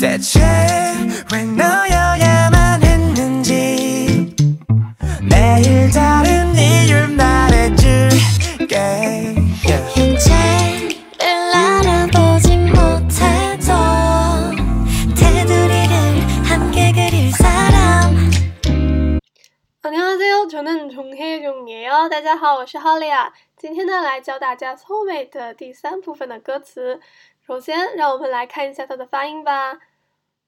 대체 왜 너여야 종혜종이에요。大家好，我是 Holly。今天呢，来教大家 soulmate 的第三部分的歌词。首先，让我们来看一下它的发音吧。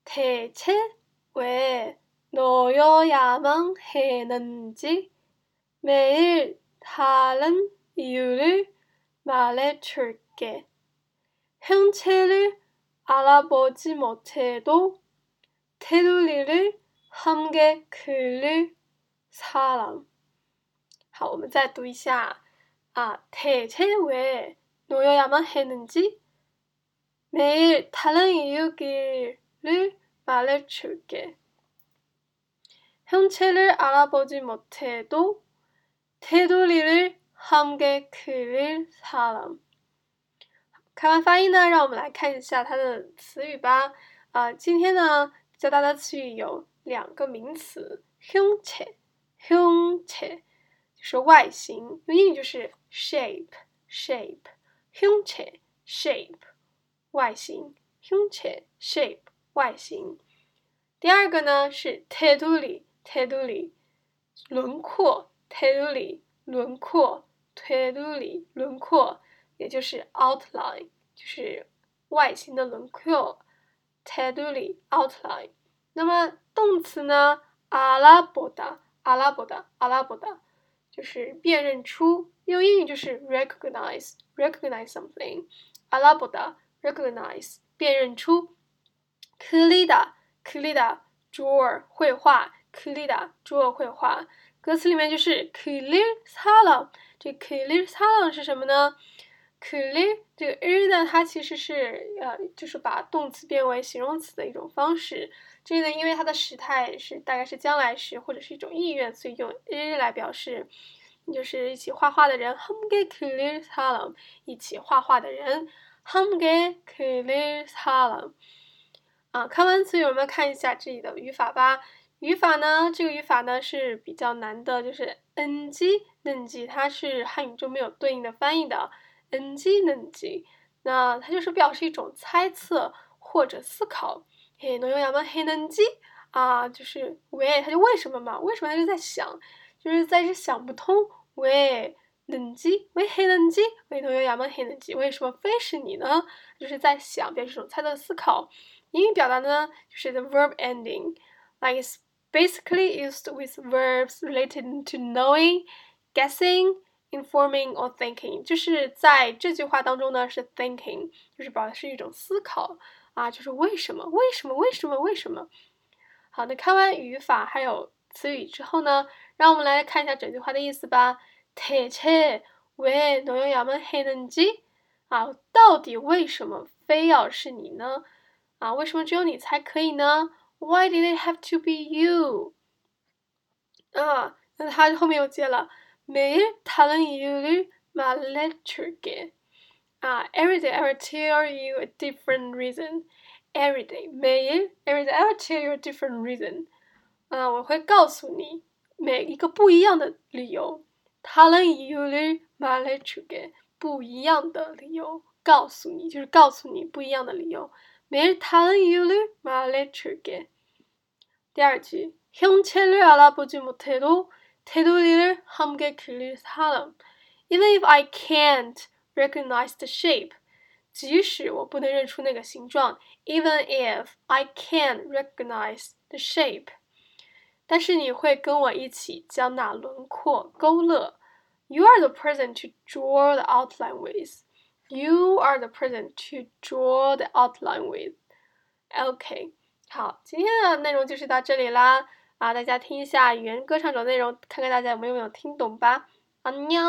대체왜너여야만했는지매일다른이유를말해줄게형체를알아보지못해도테두리를함께그릴사람 好，我们再读一下啊。대체왜너여야만했는지매일다른이유를말해줄게형체를알아보지못해도테두리를함께그릴사람看完发音呢，让我们来看一下它的词语吧。啊，今天呢教大家的词语有两个名词，형체 형체就 就是外形，用英语就是 shape，shape。hunche shape 外形 hunche shape 外形，第二个呢是 teduli teduli 轮廓 teduli 轮廓 teduli 轮廓，也就是 outline 就是外形的轮廓 teduli outline 那么动词呢，阿拉伯的阿拉伯的阿拉伯的。就是辨认出，用英语就是 recognize，recognize something。阿拉伯的 recognize 辨认出。kaleida，kaleida draw 绘画，kaleida draw 绘画。歌词里面就是 kaleid salon，这 kaleid salon 是什么呢？Kuli 这个 i 呢，它其实是呃，就是把动词变为形容词的一种方式。这呢，因为它的时态是大概是将来时或者是一种意愿，所以用 r 来表示，就是一起画画的人 h u m g e Kuli s a l a m 一起画画的人 h u m g e Kuli s a l a m 啊，看完词语，我们看一下这里的语法吧。语法呢，这个语法呢是比较难的，就是 ng ng，它是汉语中没有对应的翻译的。N G N G，那它就是表示一种猜测或者思考。嘿，能用亚吗？嘿，N G 啊，就是喂，他就为什么嘛？为什么他就在想，就是在这想不通。喂，N G，喂，嘿，N G，喂，能用亚吗？嘿，N G，为什么非是你呢？就是在想，表示一种猜测思考。英语表达呢，就是 the verb ending，like it's basically used with verbs related to knowing, guessing. Informing or thinking，就是在这句话当中呢，是 thinking，就是表示一种思考啊，就是为什么？为什么？为什么？为什么？好，那看完语法还有词语之后呢，让我们来看一下整句话的意思吧。대체왜너여야만했는 지？ 啊，到底为什么非要是你呢？啊，为什么只有你才可以呢？Why did it have to be you？啊，那他后面又接了。 매일 다른 이유를 말해줄게. 아, every day I will tell you a different reason. Every day, 매일, every day I will tell you a different reason. 啊，我会告诉你每一个不一样的理由。다른 이유를 말해줄게. 不一样的理由，告诉你就是告诉你不一样的理由。매일 다른 이유를 말해줄게. 第二句， 형체를 알아보지 못해도 테두리를 함께 그릴 사람. Even if I can't recognize the shape，即使我不能认出那个形状，Even if I can't recognize the shape，但是你会跟我一起将那轮廓勾勒。You are the person to draw the outline with. You are the person to draw the outline with. OK，好，今天的内容就是到这里啦。 啊，大家听一下原歌唱者内容，看看大家有没有没有听懂吧。啊，娘。